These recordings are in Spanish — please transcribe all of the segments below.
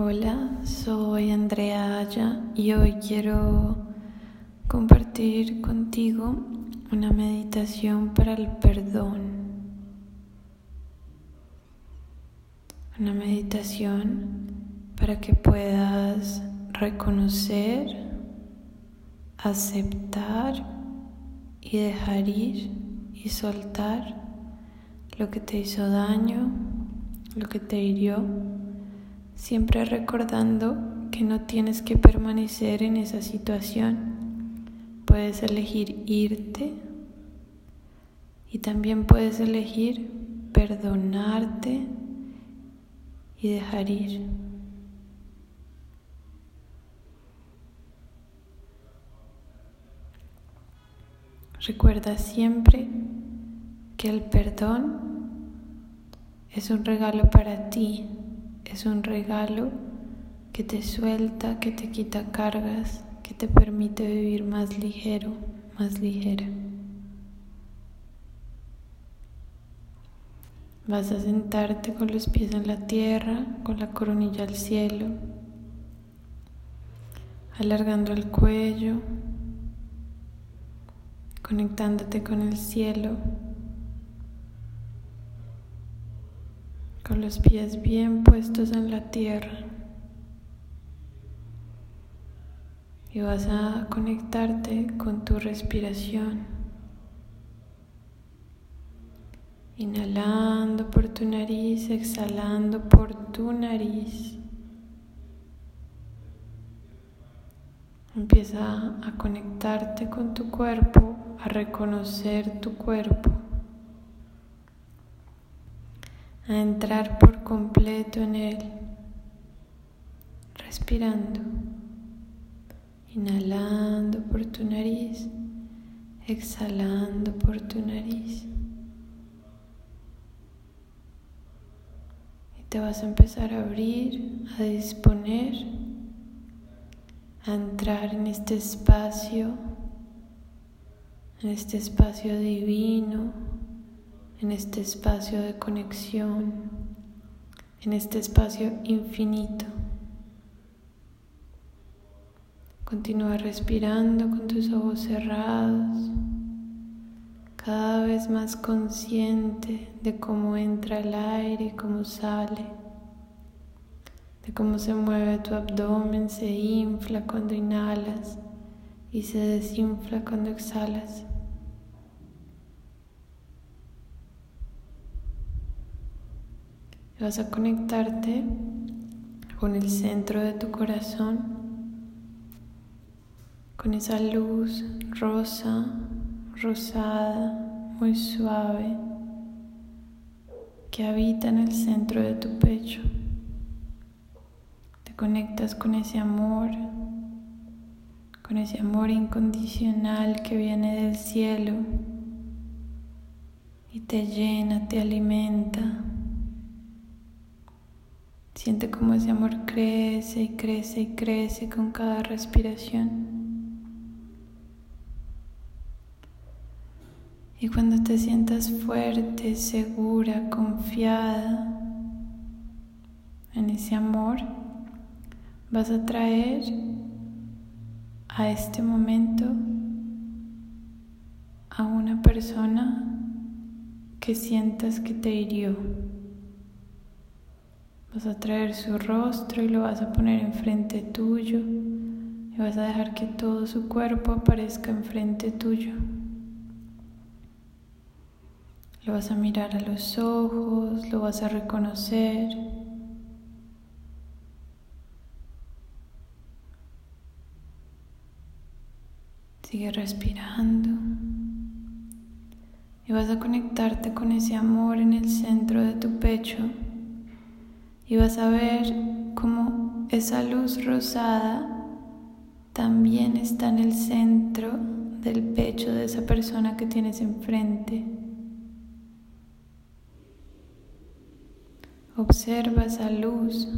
Hola, soy Andrea Aya y hoy quiero compartir contigo una meditación para el perdón. Una meditación para que puedas reconocer, aceptar y dejar ir y soltar lo que te hizo daño, lo que te hirió siempre recordando que no tienes que permanecer en esa situación. Puedes elegir irte y también puedes elegir perdonarte y dejar ir. Recuerda siempre que el perdón es un regalo para ti es un regalo que te suelta, que te quita cargas, que te permite vivir más ligero, más ligera. Vas a sentarte con los pies en la tierra, con la coronilla al cielo, alargando el cuello, conectándote con el cielo. Los pies bien puestos en la tierra. Y vas a conectarte con tu respiración. Inhalando por tu nariz, exhalando por tu nariz. Empieza a conectarte con tu cuerpo, a reconocer tu cuerpo. A entrar por completo en él, respirando, inhalando por tu nariz, exhalando por tu nariz. Y te vas a empezar a abrir, a disponer, a entrar en este espacio, en este espacio divino en este espacio de conexión, en este espacio infinito. Continúa respirando con tus ojos cerrados, cada vez más consciente de cómo entra el aire cómo sale, de cómo se mueve tu abdomen, se infla cuando inhalas y se desinfla cuando exhalas. Vas a conectarte con el centro de tu corazón, con esa luz rosa, rosada, muy suave, que habita en el centro de tu pecho. Te conectas con ese amor, con ese amor incondicional que viene del cielo y te llena, te alimenta. Siente cómo ese amor crece y crece y crece con cada respiración. Y cuando te sientas fuerte, segura, confiada en ese amor, vas a traer a este momento a una persona que sientas que te hirió. Vas a traer su rostro y lo vas a poner enfrente tuyo y vas a dejar que todo su cuerpo aparezca enfrente tuyo. Lo vas a mirar a los ojos, lo vas a reconocer. Sigue respirando. Y vas a conectarte con ese amor en el centro de tu pecho y vas a ver cómo esa luz rosada también está en el centro del pecho de esa persona que tienes enfrente. Observa esa luz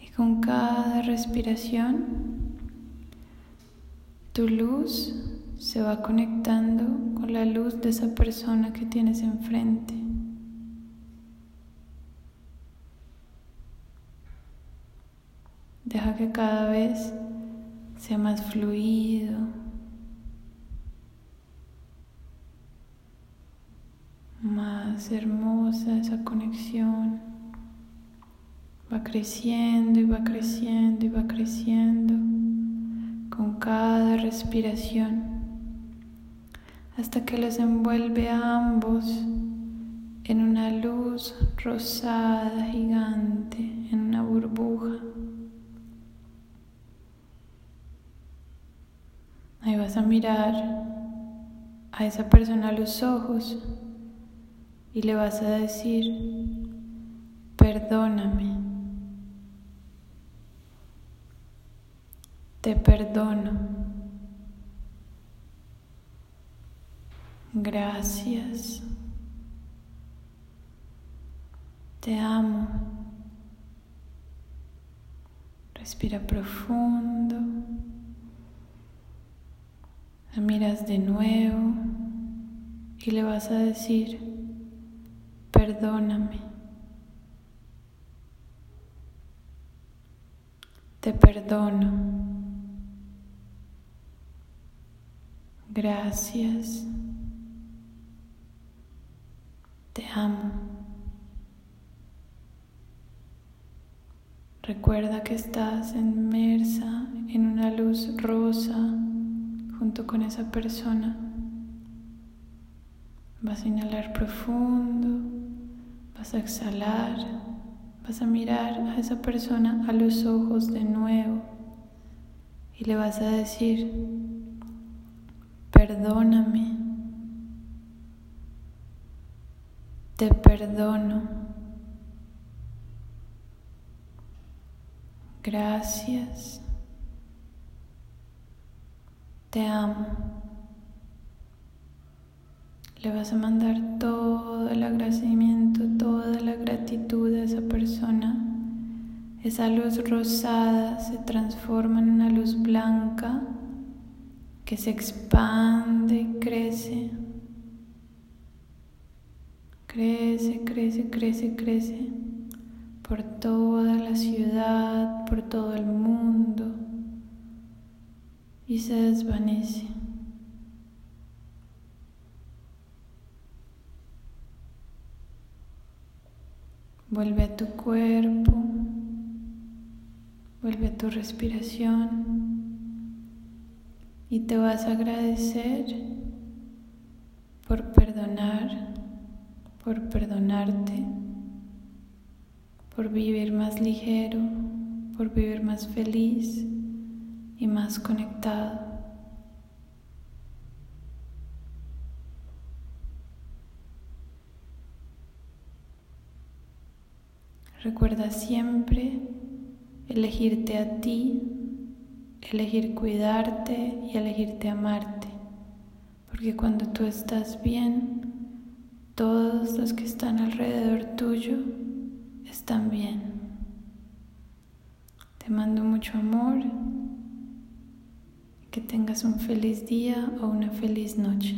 y con cada respiración tu luz se va conectando con la luz de esa persona que tienes enfrente. Deja que cada vez sea más fluido. Más hermosa esa conexión. Va creciendo y va creciendo y va creciendo con cada respiración hasta que los envuelve a ambos en una luz rosada gigante, en una burbuja. Ahí vas a mirar a esa persona a los ojos y le vas a decir, perdóname, te perdono, gracias. Te amo. Respira profundo. La miras de nuevo y le vas a decir, perdóname. Te perdono. Gracias. Amo. Recuerda que estás inmersa en una luz rosa junto con esa persona. Vas a inhalar profundo, vas a exhalar, vas a mirar a esa persona a los ojos de nuevo y le vas a decir, perdóname, te perdono. Gracias. Te amo. Le vas a mandar todo el agradecimiento, toda la gratitud a esa persona. Esa luz rosada se transforma en una luz blanca que se expande y crece. Crece, crece, crece, crece por toda la ciudad, por todo el mundo y se desvanece. Vuelve a tu cuerpo, vuelve a tu respiración y te vas a agradecer por perdonarte por vivir más ligero, por vivir más feliz y más conectado. Recuerda siempre elegirte a ti, elegir cuidarte y elegirte amarte, porque cuando tú estás bien, todos los que están alrededor tuyo están bien. Te mando mucho amor. Que tengas un feliz día o una feliz noche.